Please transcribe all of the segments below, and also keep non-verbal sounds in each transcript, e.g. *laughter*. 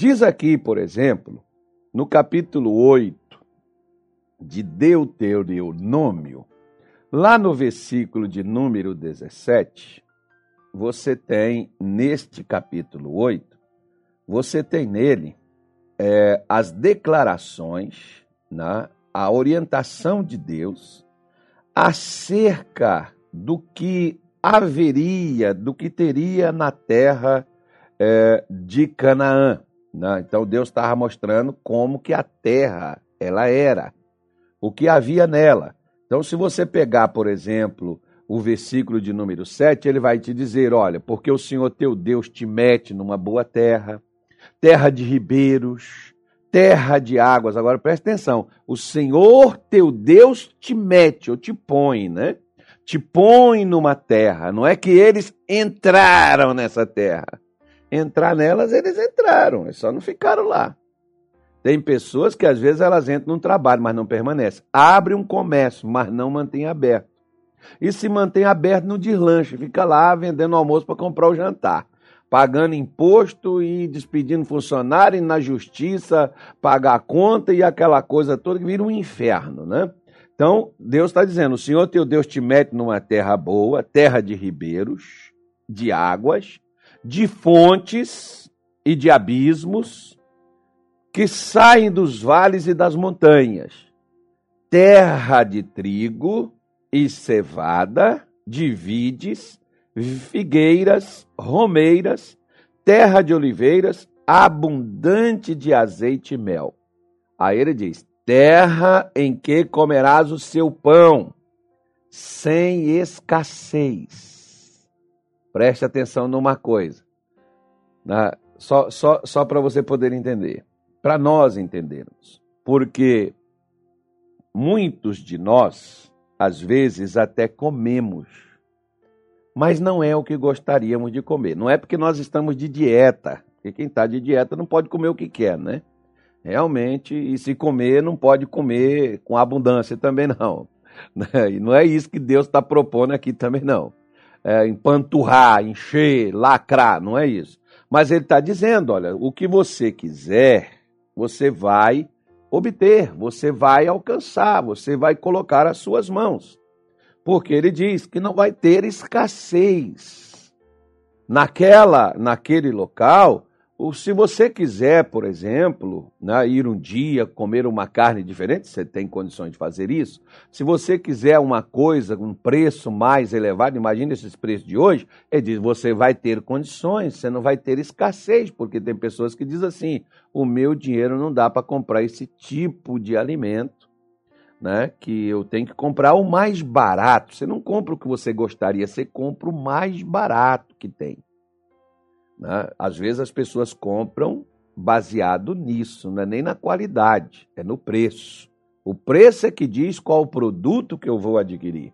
Diz aqui, por exemplo, no capítulo 8 de Deuteronômio, lá no versículo de número 17, você tem neste capítulo 8, você tem nele é, as declarações, né, a orientação de Deus acerca do que haveria, do que teria na terra é, de Canaã. Né? Então Deus estava mostrando como que a terra ela era, o que havia nela. Então, se você pegar, por exemplo, o versículo de número 7, ele vai te dizer: olha, porque o Senhor teu Deus te mete numa boa terra, terra de ribeiros, terra de águas. Agora presta atenção: o Senhor teu Deus te mete, ou te põe, né? Te põe numa terra. Não é que eles entraram nessa terra. Entrar nelas, eles entraram, eles só não ficaram lá. Tem pessoas que às vezes elas entram num trabalho, mas não permanecem. Abre um comércio, mas não mantém aberto. E se mantém aberto no deslanche, fica lá vendendo almoço para comprar o jantar pagando imposto e despedindo funcionário e na justiça pagar conta e aquela coisa toda que vira um inferno, né? Então, Deus está dizendo: o Senhor teu Deus te mete numa terra boa, terra de ribeiros, de águas, de fontes e de abismos que saem dos vales e das montanhas, terra de trigo e cevada, de vides figueiras, romeiras, terra de oliveiras, abundante de azeite e mel. Aí ele diz: terra em que comerás o seu pão, sem escassez. Preste atenção numa coisa, né? só, só, só para você poder entender, para nós entendermos. Porque muitos de nós, às vezes, até comemos mas não é o que gostaríamos de comer. Não é porque nós estamos de dieta, porque quem está de dieta não pode comer o que quer, né? Realmente, e se comer, não pode comer com abundância também não. *laughs* Né? E não é isso que Deus está propondo aqui também não. É, empanturrar, encher, lacrar, não é isso. Mas ele está dizendo, olha, o que você quiser, você vai obter, você vai alcançar, você vai colocar as suas mãos porque ele diz que não vai ter escassez. Naquela, naquele local, ou se você quiser, por exemplo, né, ir um dia comer uma carne diferente, você tem condições de fazer isso. Se você quiser uma coisa, um preço mais elevado, imagine esses preços de hoje, ele diz: você vai ter condições, você não vai ter escassez, porque tem pessoas que dizem assim: o meu dinheiro não dá para comprar esse tipo de alimento né, que eu tenho que comprar o mais barato. Você não compra o que você gostaria, você compra o mais barato que tem. Né? Às vezes as pessoas compram baseado nisso, não é nem na qualidade, é no preço. O preço é que diz qual o produto que eu vou adquirir,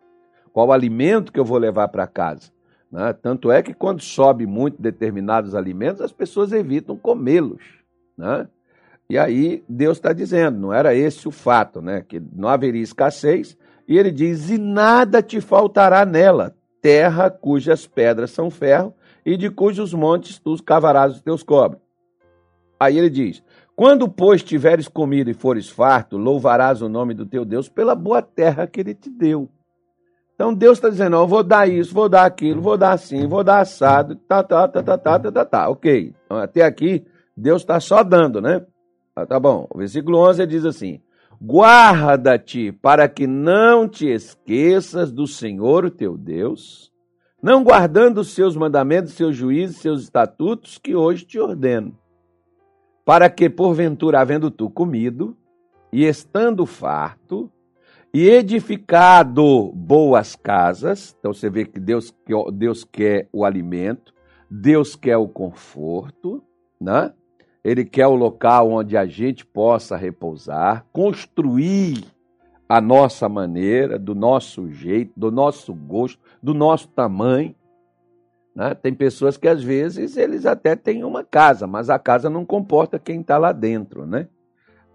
qual o alimento que eu vou levar para casa. Né? Tanto é que quando sobe muito determinados alimentos, as pessoas evitam comê-los. Né? E aí Deus está dizendo, não era esse o fato, né? Que não haveria escassez. E ele diz: E nada te faltará nela, terra cujas pedras são ferro, e de cujos montes tu cavarás os teus cobres. Aí ele diz: Quando, pois, tiveres comido e fores farto, louvarás o nome do teu Deus pela boa terra que ele te deu. Então Deus está dizendo: Eu vou dar isso, vou dar aquilo, vou dar assim, vou dar assado, tá, tá, tá, tá, tá, tá, tá, tá. Ok. Então, até aqui, Deus está só dando, né? Ah, tá bom. O versículo 11 diz assim: Guarda-te para que não te esqueças do Senhor, o teu Deus, não guardando os seus mandamentos, seus juízes, seus estatutos que hoje te ordeno, para que, porventura, havendo tu comido e estando farto, e edificado boas casas, então você vê que Deus, Deus quer o alimento, Deus quer o conforto, né? Ele quer o local onde a gente possa repousar, construir a nossa maneira, do nosso jeito, do nosso gosto, do nosso tamanho. Né? Tem pessoas que às vezes eles até têm uma casa, mas a casa não comporta quem está lá dentro, né?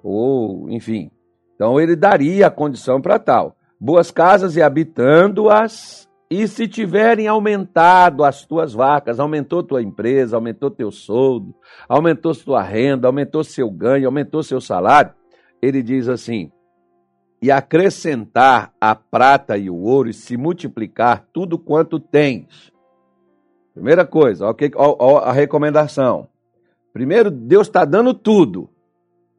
Ou, enfim. Então ele daria a condição para tal. Boas casas e habitando-as E se tiverem aumentado as tuas vacas, aumentou tua empresa, aumentou teu soldo, aumentou sua renda, aumentou seu ganho, aumentou seu salário, ele diz assim: e acrescentar a prata e o ouro e se multiplicar tudo quanto tens. Primeira coisa, okay, a recomendação. Primeiro, Deus está dando tudo.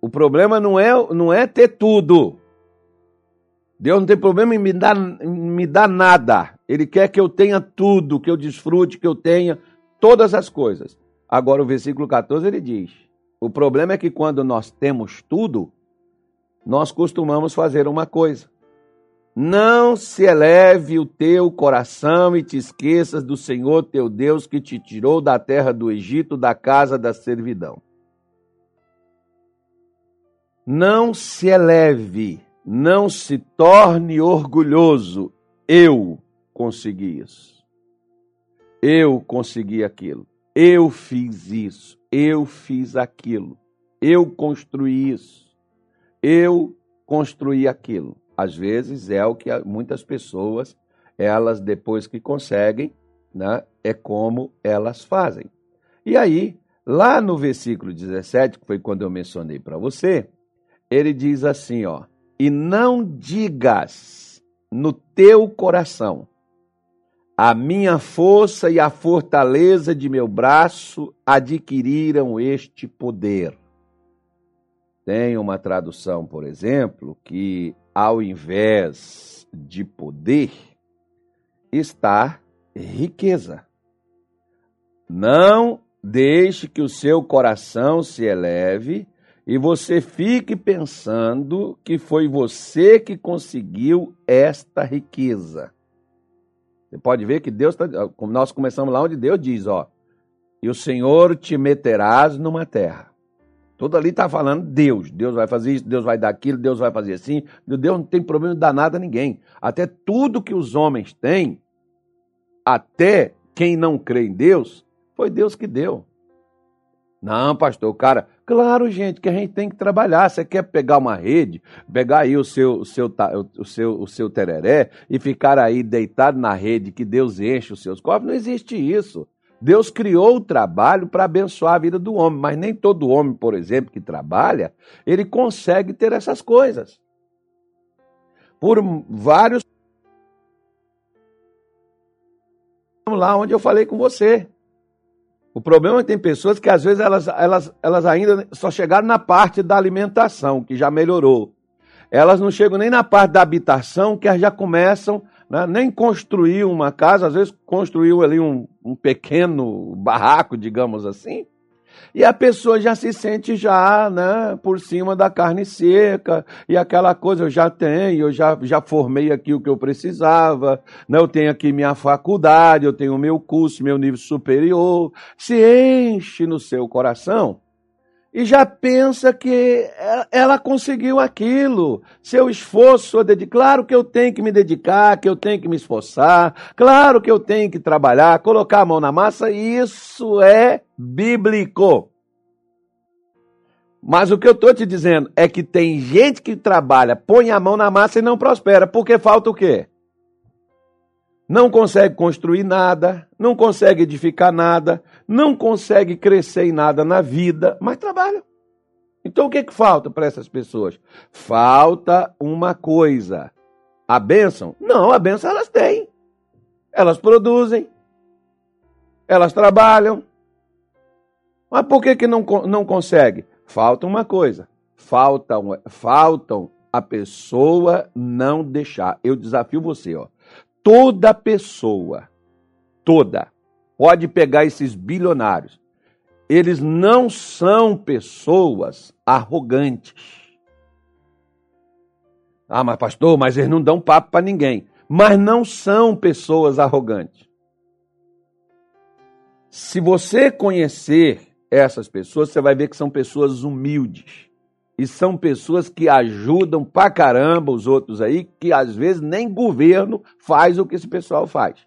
O problema não é, não é ter tudo. Deus não tem problema em me dar, em me dar nada. Ele quer que eu tenha tudo, que eu desfrute, que eu tenha todas as coisas. Agora, o versículo 14 ele diz: o problema é que quando nós temos tudo, nós costumamos fazer uma coisa. Não se eleve o teu coração e te esqueças do Senhor teu Deus que te tirou da terra do Egito, da casa da servidão. Não se eleve, não se torne orgulhoso. Eu consegui isso. Eu consegui aquilo. Eu fiz isso. Eu fiz aquilo. Eu construí isso eu construí aquilo. Às vezes é o que muitas pessoas, elas depois que conseguem, né, é como elas fazem. E aí, lá no versículo 17, que foi quando eu mencionei para você, ele diz assim, ó: "E não digas no teu coração: a minha força e a fortaleza de meu braço adquiriram este poder. Tem uma tradução, por exemplo, que ao invés de poder, está riqueza. Não deixe que o seu coração se eleve e você fique pensando que foi você que conseguiu esta riqueza. Você pode ver que Deus está. Nós começamos lá onde Deus diz, ó. E o Senhor te meterás numa terra Tudo ali está falando Deus. Deus vai fazer isso, Deus vai dar aquilo, Deus vai fazer assim. Deus não tem problema de dar nada a ninguém. Até tudo que os homens têm, até quem não crê em Deus, foi Deus que deu. Não, pastor, cara. Claro, gente, que a gente tem que trabalhar. Você quer pegar uma rede, pegar aí o seu, o seu, o seu, o seu tereré e ficar aí deitado na rede que Deus enche os seus cofres? Não existe isso. Deus criou o trabalho para abençoar a vida do homem, mas nem todo homem, por exemplo, que trabalha, ele consegue ter essas coisas. Por vários. Vamos lá onde eu falei com você. O problema é que tem pessoas que às vezes elas, elas, elas ainda só chegaram na parte da alimentação, que já melhorou. Elas não chegam nem na parte da habitação, que já começam né? nem construiu uma casa, às vezes construiu ali um, um pequeno barraco, digamos assim, e a pessoa já se sente já, né, por cima da carne seca, e aquela coisa eu já tenho, eu já, já formei aqui o que eu precisava, né, eu tenho aqui minha faculdade, eu tenho meu curso, meu nível superior, se enche no seu coração e já pensa que ela conseguiu aquilo. Seu esforço, claro que eu tenho que me dedicar, que eu tenho que me esforçar, claro que eu tenho que trabalhar, colocar a mão na massa, isso é bíblico. Mas o que eu estou te dizendo é que tem gente que trabalha, põe a mão na massa e não prospera, porque falta o quê? Não consegue construir nada, não consegue edificar nada, não consegue crescer em nada na vida, mas trabalha. Então o que, que falta para essas pessoas? Falta uma coisa. A bênção? Não, a bênção elas têm. Elas produzem, elas trabalham. Mas por que, que não, não consegue? Falta uma coisa. Faltam, faltam a pessoa não deixar. Eu desafio você, ó toda pessoa, toda, pode pegar esses bilionários. Eles não são pessoas arrogantes. Ah, mas pastor, mas eles não dão papo para ninguém. Mas não são pessoas arrogantes. Se você conhecer essas pessoas, você vai ver que são pessoas humildes e são pessoas que ajudam pra caramba os outros aí, que às vezes nem governo faz o que esse pessoal faz.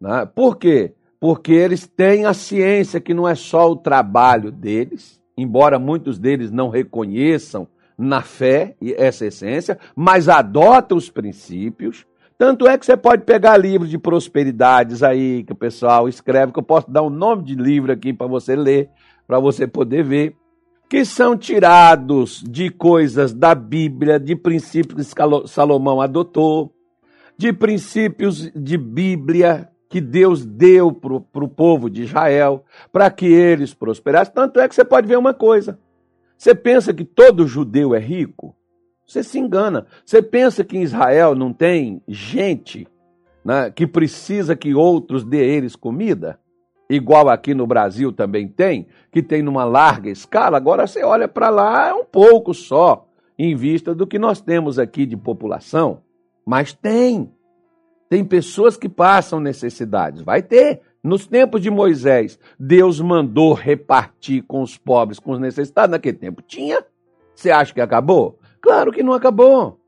Né? Por quê? Porque eles têm a ciência que não é só o trabalho deles, embora muitos deles não reconheçam na fé essa essência, mas adotam os princípios, Tanto é que você pode pegar livros de prosperidades aí que o pessoal escreve, que eu posso dar um nome de livro aqui para você ler, para você poder ver, que são tirados de coisas da Bíblia, de princípios que Salomão adotou, de princípios de Bíblia que Deus deu para o povo de Israel, para que eles prosperassem. Tanto é que você pode ver uma coisa. Você pensa que todo judeu é rico? Você se engana. Você pensa que em Israel não tem gente né, que precisa que outros dê eles comida? Igual aqui no Brasil também tem, que tem numa larga escala. Agora você olha para lá, é um pouco só, em vista do que nós temos aqui de população. Mas tem. Tem pessoas que passam necessidades. Vai ter. Nos tempos de Moisés, Deus mandou repartir com os pobres, com os necessitados. Naquele tempo tinha. Você acha que acabou? Claro que não acabou.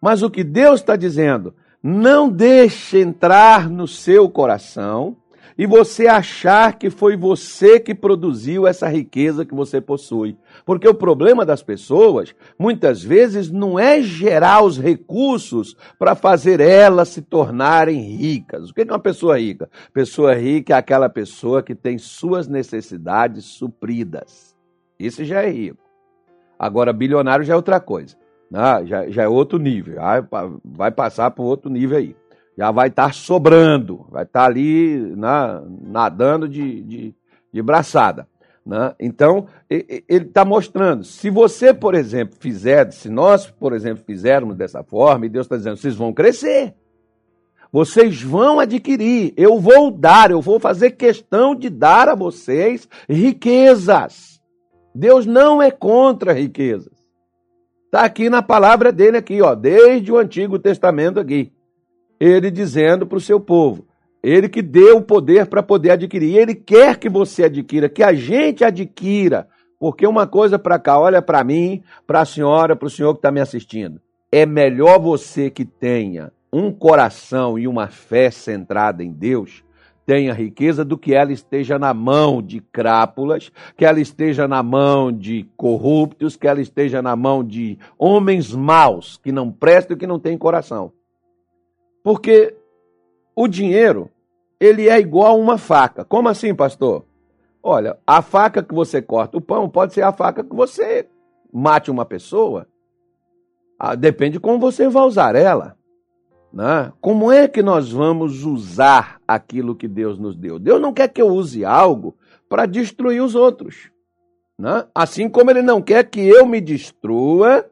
Mas o que Deus está dizendo, não deixe entrar no seu coração e você achar que foi você que produziu essa riqueza que você possui. Porque o problema das pessoas, muitas vezes, não é gerar os recursos para fazer elas se tornarem ricas. O que é uma pessoa rica? Pessoa rica é aquela pessoa que tem suas necessidades supridas. Isso já é rico. Agora, bilionário já é outra coisa. Né? Já, já é outro nível. Vai, vai passar para outro nível aí. Já vai estar tá sobrando, vai estar tá ali né, nadando de, de, de braçada. Né? Então, ele está mostrando. Se você, por exemplo, fizer, se nós, por exemplo, fizermos dessa forma, e Deus está dizendo, vocês vão crescer. Vocês vão adquirir, eu vou dar, eu vou fazer questão de dar a vocês riquezas. Deus não é contra riquezas. Está aqui na palavra dele aqui, ó, desde o Antigo Testamento aqui. Ele dizendo para o seu povo, ele que deu o poder para poder adquirir, ele quer que você adquira, que a gente adquira, porque uma coisa para cá, olha para mim, para a senhora, para o senhor que está me assistindo, é melhor você que tenha um coração e uma fé centrada em Deus tenha riqueza do que ela esteja na mão de crápulas, que ela esteja na mão de corruptos, que ela esteja na mão de homens maus, que não prestam e que não têm coração. Porque o dinheiro, ele é igual a uma faca. Como assim, pastor? Olha, a faca que você corta o pão pode ser a faca que você mate uma pessoa. Ah, depende de como você vai usar ela. Né? Como é que nós vamos usar aquilo que Deus nos deu? Deus não quer que eu use algo para destruir os outros. Né? Assim como Ele não quer que eu me destrua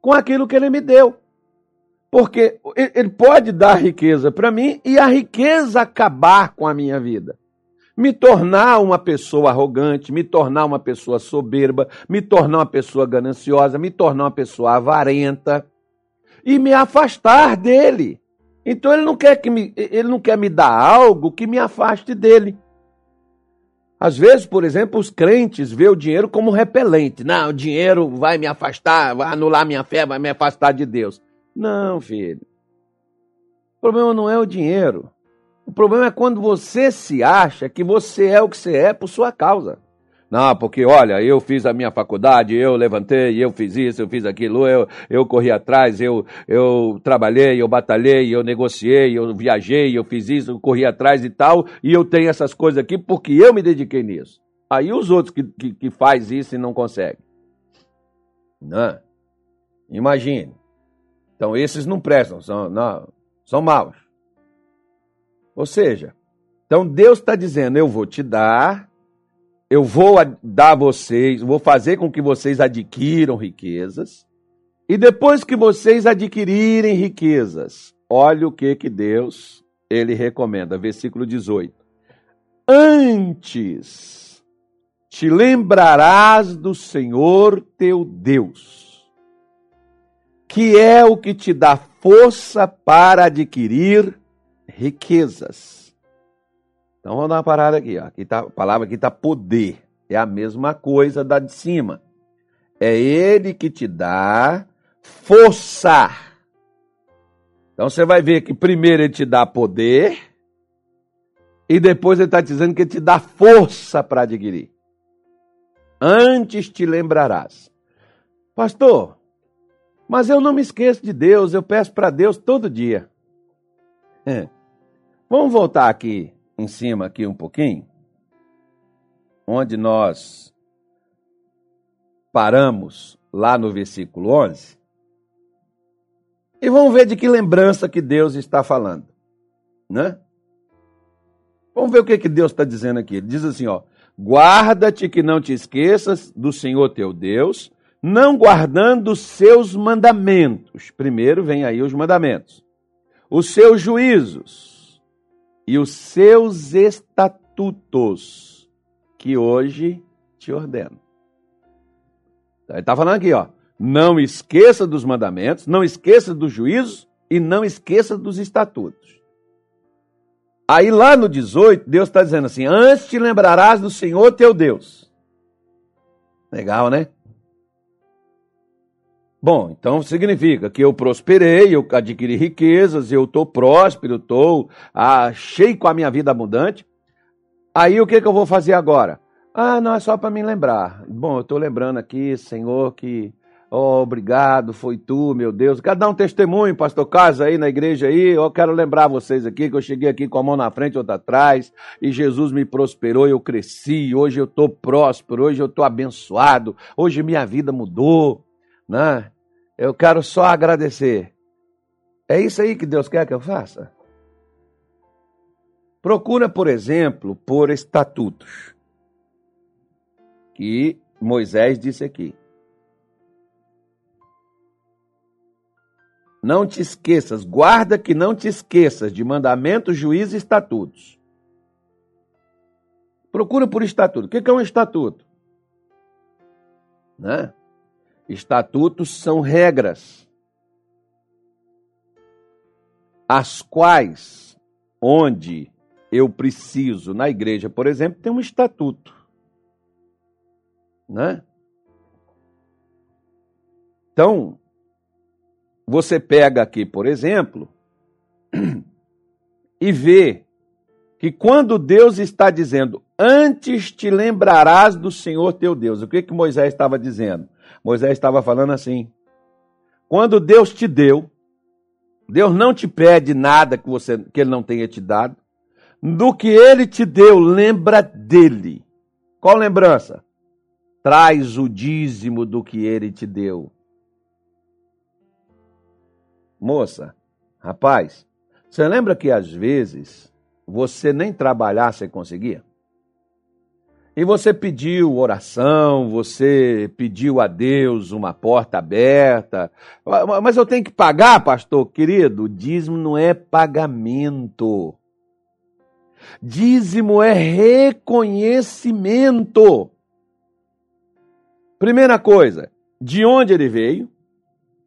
com aquilo que Ele me deu. Porque Ele pode dar riqueza para mim e a riqueza acabar com a minha vida. Me tornar uma pessoa arrogante, me tornar uma pessoa soberba, me tornar uma pessoa gananciosa, me tornar uma pessoa avarenta e me afastar dele. Então ele não quer que me, ele não quer me dar algo que me afaste dele. Às vezes, por exemplo, os crentes vê o dinheiro como repelente. Não, o dinheiro vai me afastar, vai anular minha fé, vai me afastar de Deus. Não, filho. O problema não é o dinheiro. O problema é quando você se acha que você é o que você é por sua causa. Não, porque olha, eu fiz a minha faculdade, eu levantei, eu fiz isso, eu fiz aquilo, eu, eu corri atrás, eu, eu trabalhei, eu batalhei, eu negociei, eu viajei, eu fiz isso, eu corri atrás e tal, e eu tenho essas coisas aqui porque eu me dediquei nisso. Aí os outros que, que, que faz isso e não conseguem. Não. Imagine. Então esses não prestam, são, não, são maus. Ou seja, então Deus está dizendo, eu vou te dar eu vou dar a vocês, vou fazer com que vocês adquiram riquezas. E depois que vocês adquirirem riquezas, olha o que que Deus ele recomenda, versículo 18. Antes te lembrarás do Senhor teu Deus, que é o que te dá força para adquirir riquezas então vamos dar uma parada aqui, ó. Aqui tá, a palavra aqui está poder. É a mesma coisa da de cima. É ele que te dá força. Então você vai ver que primeiro ele te dá poder e depois ele está dizendo que ele te dá força para adquirir. Antes te lembrarás. Pastor, Mas eu não me esqueço de Deus, eu peço para Deus todo dia. É. Vamos voltar aqui em cima aqui um pouquinho, onde nós paramos lá no versículo 11. E vamos ver de que lembrança que Deus está falando, né? Vamos ver o que, que Deus está dizendo aqui. Ele diz assim, ó, guarda-te que não te esqueças do Senhor teu Deus, não guardando seus mandamentos. Primeiro vem aí os mandamentos. Os seus juízos e os seus estatutos que hoje te ordeno. Ele está falando aqui, ó. Não esqueça dos mandamentos, não esqueça dos juízos e não esqueça dos estatutos. Aí lá no 18, Deus está dizendo assim: Antes te lembrarás do Senhor teu Deus. Legal, né? Bom, então significa que eu prosperei, eu adquiri riquezas, eu estou próspero, estou ah, cheio com a minha vida abundante. Aí o que, que eu vou fazer agora? Ah, não, é só para me lembrar. Bom, eu estou lembrando aqui, Senhor, que Oh, obrigado, foi tu, meu Deus. Quero dar um testemunho, pastor Carlos, aí na igreja aí. Eu quero lembrar vocês aqui que eu cheguei aqui com a mão na frente, outra atrás, e Jesus me prosperou, eu cresci, hoje eu estou próspero, hoje eu estou abençoado, hoje minha vida mudou, né? Eu quero só agradecer. É isso aí que Deus quer que eu faça? Procura, por exemplo, por estatutos que Moisés disse aqui. Não te esqueças, guarda que não te esqueças de mandamentos, juízes e estatutos. Procura por estatuto. O que é um estatuto? Né? Estatutos são regras, as quais, onde eu preciso, na igreja, por exemplo, tem um estatuto. Né? Então, você pega aqui, por exemplo, *clears throat* e vê que quando Deus está dizendo, antes te lembrarás do Senhor teu Deus, o que, que Moisés estava dizendo? Moisés estava falando assim: quando Deus te deu, Deus não te pede nada que, você, que Ele não tenha te dado, do que Ele te deu, lembra dele. Qual lembrança? Traz o dízimo do que Ele te deu. Moça, rapaz, você lembra que às vezes você nem trabalhar você conseguia? E você pediu oração, você pediu a Deus uma porta aberta. Mas eu tenho que pagar, pastor? Querido, dízimo não é pagamento. Dízimo é reconhecimento. Primeira coisa, de onde ele veio,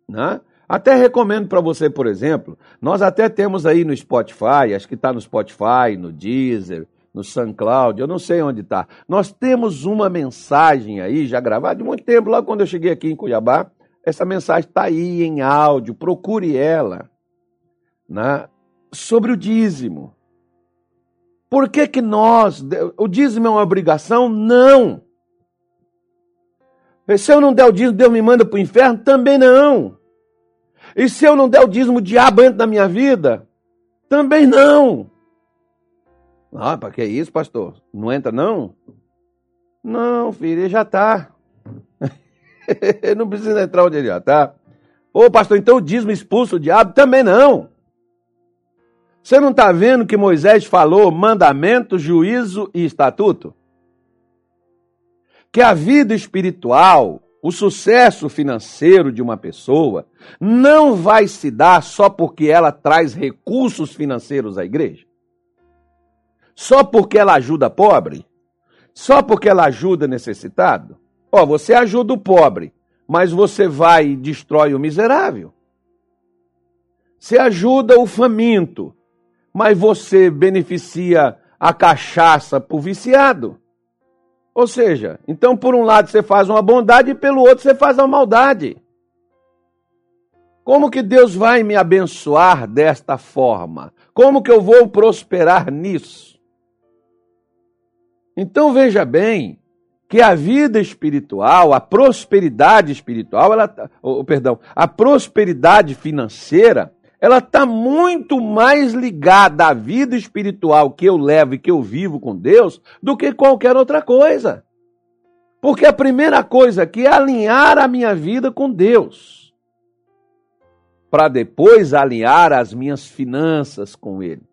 né? Até recomendo para você, por exemplo, nós até temos aí no Spotify, acho que está no Spotify, no Deezer, no SoundCloud, eu não sei onde está. Nós temos uma mensagem aí, já gravada de muito tempo, lá quando eu cheguei aqui em Cuiabá. Essa mensagem está aí em áudio, procure ela. Né? Sobre o dízimo. Por que, que nós. O dízimo é uma obrigação? Não. Se eu não der o dízimo, Deus me manda para o inferno? Também não. E se eu não der o dízimo, o diabo entra na minha vida? Também não. Ah, para que isso, pastor? Não entra, não? Não, filho, ele já *laughs* está. não precisa entrar onde ele já está. Ô, pastor, então o dízimo expulsa o diabo? Também não. Você não está vendo que Moisés falou mandamento, juízo e estatuto? Que a vida espiritual o sucesso financeiro de uma pessoa não vai se dar só porque ela traz recursos financeiros à igreja? Só porque ela ajuda pobre? Só porque ela ajuda necessitado? Ó, você ajuda o pobre, mas você vai e destrói o miserável. Você ajuda o faminto, mas você beneficia a cachaça para o viciado. Ou seja, então por um lado você faz uma bondade e pelo outro você faz uma maldade. Como que Deus vai me abençoar desta forma? Como que eu vou prosperar nisso? Então veja bem que a vida espiritual, a prosperidade espiritual, ela, oh, perdão, a prosperidade financeira, ela está muito mais ligada à vida espiritual que eu levo e que eu vivo com Deus do que qualquer outra coisa. Porque a primeira coisa aqui é alinhar a minha vida com Deus, para depois alinhar as minhas finanças com Ele.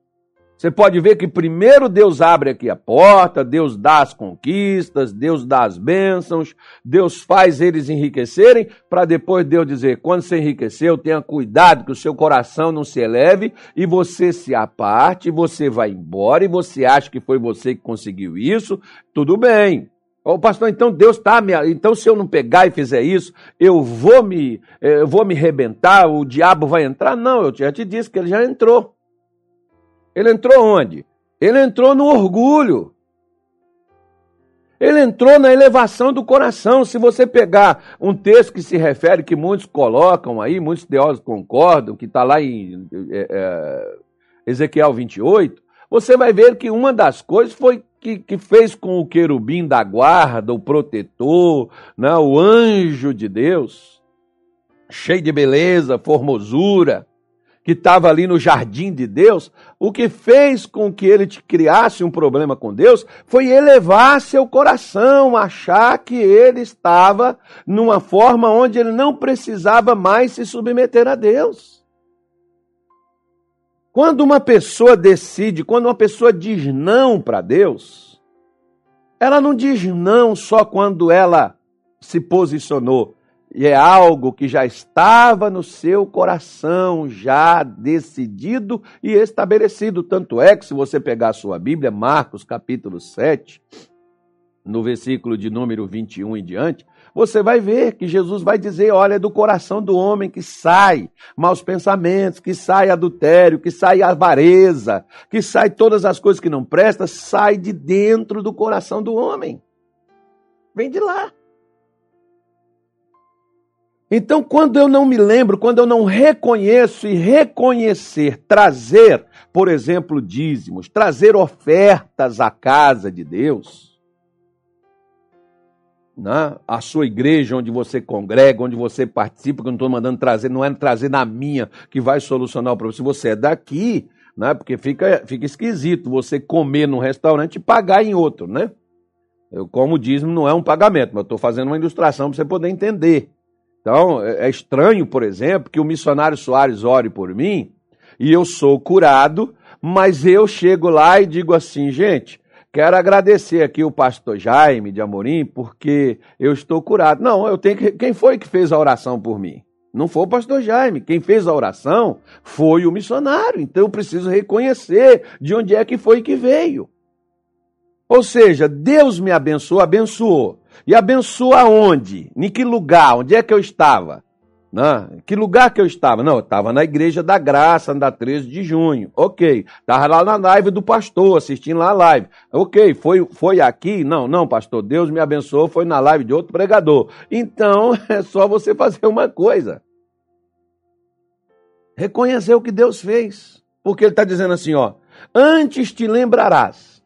Você pode ver que primeiro Deus abre aqui a porta, Deus dá as conquistas, Deus dá as bênçãos, Deus faz eles enriquecerem, para depois Deus dizer: quando você enriqueceu, tenha cuidado que o seu coração não se eleve e você se aparte, você vai embora e você acha que foi você que conseguiu isso, tudo bem. Ô pastor, então Deus está me. Então, se eu não pegar e fizer isso, eu vou me, eh, eu vou me rebentar, o diabo vai entrar? Não, eu já te disse que ele já entrou. Ele entrou onde? Ele entrou no orgulho. Ele entrou na elevação do coração. Se você pegar um texto que se refere, que muitos colocam aí, muitos teólogos concordam, que está lá em é, é, Ezequiel 28, você vai ver que uma das coisas foi que, que fez com o querubim da guarda, o protetor, né, o anjo de Deus, cheio de beleza, formosura, que estava ali no jardim de Deus, o que fez com que ele te criasse um problema com Deus foi elevar seu coração, achar que ele estava numa forma onde ele não precisava mais se submeter a Deus. Quando uma pessoa decide, quando uma pessoa diz não para Deus, ela não diz não só quando ela se posicionou, e é algo que já estava no seu coração, já decidido e estabelecido. Tanto é que, se você pegar a sua Bíblia, Marcos capítulo 7, no versículo de número 21 em diante, você vai ver que Jesus vai dizer: olha, é do coração do homem que sai maus pensamentos, que sai adultério, que sai avareza, que sai todas as coisas que não prestam, sai de dentro do coração do homem. Vem de lá. Então, quando eu não me lembro, quando eu não reconheço e reconhecer, trazer, por exemplo, dízimos, trazer ofertas à casa de Deus, né? a sua igreja onde você congrega, onde você participa, que eu não estou mandando trazer, não é trazer na minha que vai solucionar o problema. Se você é daqui, né? porque fica, fica esquisito você comer num restaurante e pagar em outro, né? Eu, como dízimo não é um pagamento, mas eu estou fazendo uma ilustração para você poder entender. Então, é, é estranho, por exemplo, que o missionário Soares ore por mim e eu sou curado, mas eu chego lá e digo assim, gente, quero agradecer aqui o pastor Jaime de Amorim, porque eu estou curado. Não, eu tenho que. Quem foi que fez a oração por mim? Não foi o pastor Jaime. Quem fez a oração foi o missionário. Então eu preciso reconhecer de onde é que foi que veio. Ou seja, Deus me abençoou, abençoou. E abençoa aonde? Em que lugar? Onde é que eu estava? Não, que lugar que eu estava? Não, eu estava na Igreja da Graça, na 13 de junho. Ok. Estava lá na live do pastor, assistindo lá a live. Ok, foi, foi aqui? Não, não, pastor, Deus me abençoou, foi na live de outro pregador. Então, *laughs* é só você fazer uma coisa. Reconhecer o que Deus fez. Porque ele está dizendo assim, ó, antes te lembrarás.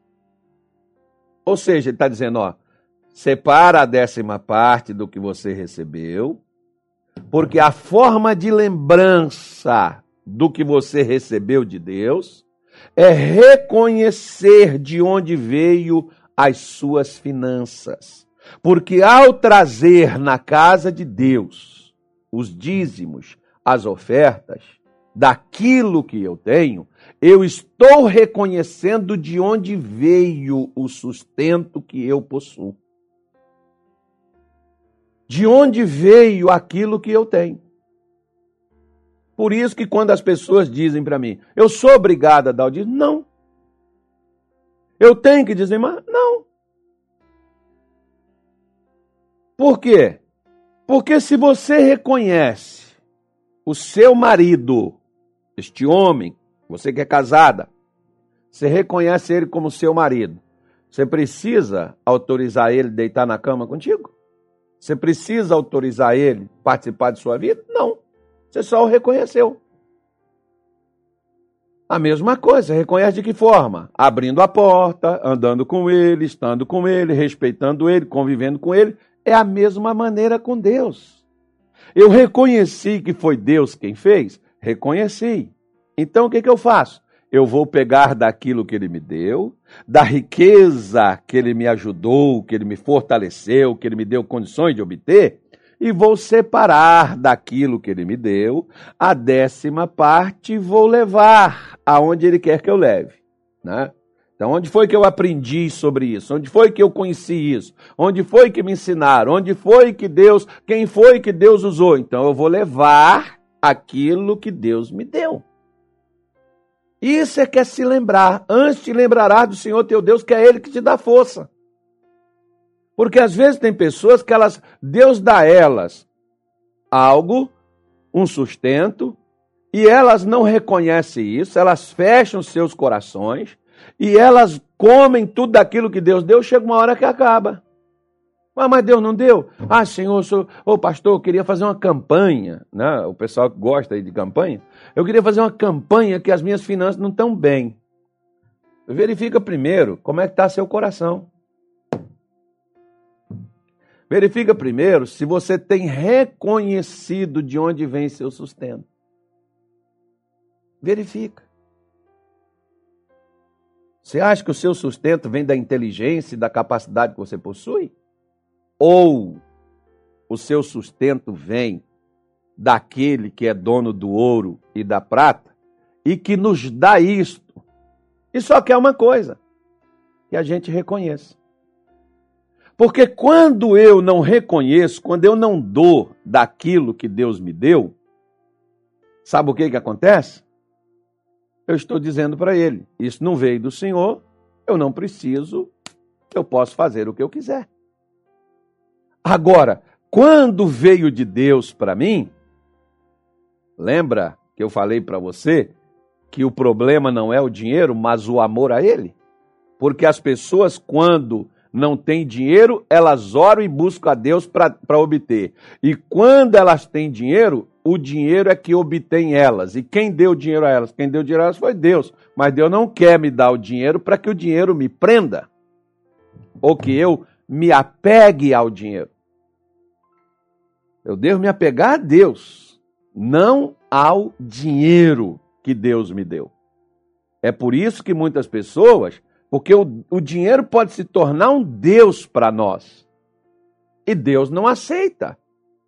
Ou seja, ele está dizendo, ó, separa a décima parte do que você recebeu, porque a forma de lembrança do que você recebeu de Deus é reconhecer de onde veio as suas finanças. Porque ao trazer na casa de Deus os dízimos, as ofertas, daquilo que eu tenho, eu estou reconhecendo de onde veio o sustento que eu possuo de onde veio aquilo que eu tenho. Por isso que quando as pessoas dizem para mim, eu sou obrigado a dar o dízimo, não. Eu tenho que dizer, mas não. Por quê? Porque se você reconhece o seu marido, este homem, você que é casada, você reconhece ele como seu marido, você precisa autorizar ele deitar na cama contigo? Você precisa autorizar ele participar de sua vida? Não. Você só o reconheceu. A mesma coisa, reconhece de que forma? Abrindo a porta, andando com ele, estando com ele, respeitando ele, convivendo com ele. É a mesma maneira com Deus. Eu reconheci que foi Deus quem fez? Reconheci. Então o que, que eu faço? Eu vou pegar daquilo que ele me deu, da riqueza que ele me ajudou, que ele me fortaleceu, que ele me deu condições de obter, e vou separar daquilo que ele me deu a décima parte e vou levar aonde ele quer que eu leve, né? Então, onde foi que eu aprendi sobre isso? Onde foi que eu conheci isso? Onde foi que me ensinaram? Onde foi que Deus, quem foi que Deus usou? Então, eu vou levar aquilo que Deus me deu. Isso é que é se lembrar. Antes te lembrarás do Senhor teu Deus, que é Ele que te dá força. Porque às vezes tem pessoas que elas, Deus dá a elas algo, um sustento, e elas não reconhecem isso, elas fecham seus corações e elas comem tudo daquilo que Deus deu, chega uma hora que acaba. Ah, mas Deus não deu? Ah, Senhor, sou, ô pastor, eu queria fazer uma campanha, né? O pessoal que gosta aí de campanha, eu queria fazer uma campanha que as minhas finanças não estão bem. Verifica primeiro como é que está seu coração. Verifica primeiro se você tem reconhecido de onde vem seu sustento. Verifica. Você acha que o seu sustento vem da inteligência e da capacidade que você possui? Ou o seu sustento vem daquele que é dono do ouro e da prata e que nos dá isto? E só quer uma coisa: que a gente reconheça. Porque quando eu não reconheço, quando eu não dou daquilo que Deus me deu, sabe o que, que acontece? Eu estou dizendo para ele: isso não veio do Senhor, eu não preciso, eu posso fazer o que eu quiser. Agora, quando veio de Deus para mim, lembra que eu falei para você que o problema não é o dinheiro, mas o amor a ele? Porque as pessoas, quando não têm dinheiro, elas oram e buscam a Deus para obter. E quando elas têm dinheiro, o dinheiro é que obtém elas. E quem deu dinheiro a elas? Quem deu dinheiro a elas foi Deus. Mas Deus não quer me dar o dinheiro para que o dinheiro me prenda. Ou que eu me apegue ao dinheiro. Eu devo me apegar a Deus, não ao dinheiro que Deus me deu. É por isso que muitas pessoas porque o, o dinheiro pode se tornar um Deus para nós. E Deus não aceita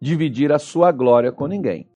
dividir a sua glória com ninguém.